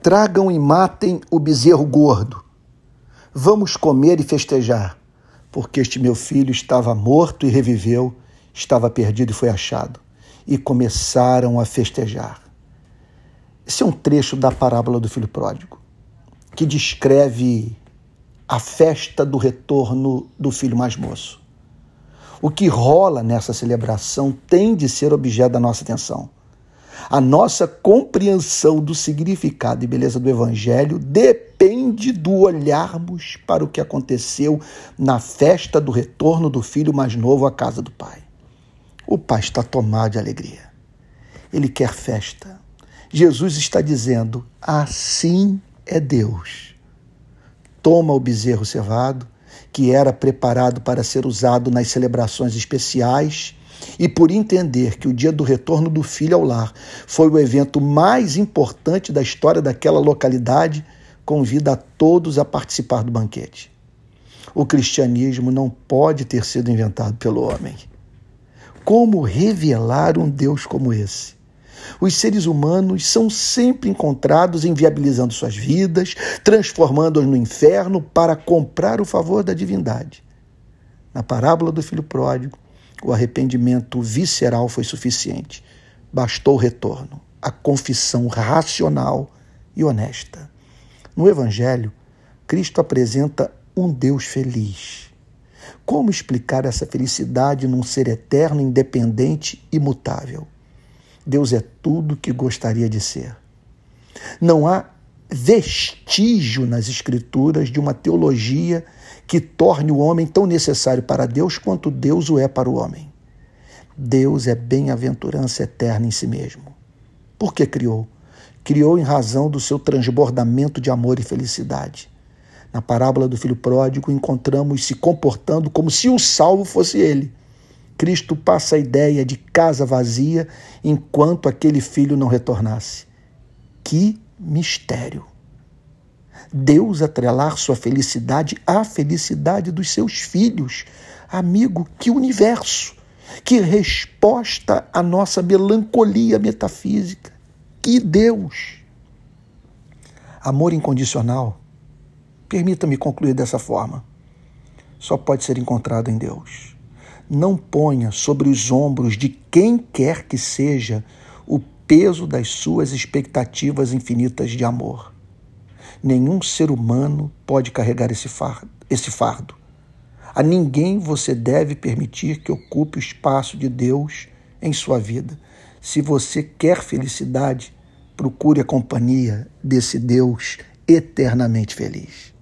Tragam e matem o bezerro gordo. Vamos comer e festejar, porque este meu filho estava morto e reviveu, estava perdido e foi achado. E começaram a festejar. Esse é um trecho da parábola do filho pródigo, que descreve a festa do retorno do filho mais moço. O que rola nessa celebração tem de ser objeto da nossa atenção. A nossa compreensão do significado e beleza do Evangelho depende do olharmos para o que aconteceu na festa do retorno do filho mais novo à casa do Pai. O Pai está tomado de alegria. Ele quer festa. Jesus está dizendo: assim é Deus. Toma o bezerro cevado, que era preparado para ser usado nas celebrações especiais e por entender que o dia do retorno do filho ao lar foi o evento mais importante da história daquela localidade, convida a todos a participar do banquete. O cristianismo não pode ter sido inventado pelo homem. Como revelar um Deus como esse? Os seres humanos são sempre encontrados inviabilizando suas vidas, transformando-os no inferno para comprar o favor da divindade. Na parábola do filho pródigo, o arrependimento visceral foi suficiente. Bastou o retorno, a confissão racional e honesta. No Evangelho, Cristo apresenta um Deus feliz. Como explicar essa felicidade num ser eterno, independente e mutável? Deus é tudo que gostaria de ser. Não há vestígio nas Escrituras de uma teologia que torne o homem tão necessário para Deus quanto Deus o é para o homem. Deus é bem-aventurança eterna em si mesmo. Por que criou? Criou em razão do seu transbordamento de amor e felicidade. Na parábola do filho pródigo, encontramos se comportando como se o salvo fosse ele. Cristo passa a ideia de casa vazia enquanto aquele filho não retornasse. Que mistério! Deus atrelar sua felicidade à felicidade dos seus filhos. Amigo, que universo! Que resposta à nossa melancolia metafísica! Que Deus! Amor incondicional, permita-me concluir dessa forma, só pode ser encontrado em Deus. Não ponha sobre os ombros de quem quer que seja peso das suas expectativas infinitas de amor. Nenhum ser humano pode carregar esse fardo, esse fardo. A ninguém você deve permitir que ocupe o espaço de Deus em sua vida. Se você quer felicidade, procure a companhia desse Deus eternamente feliz.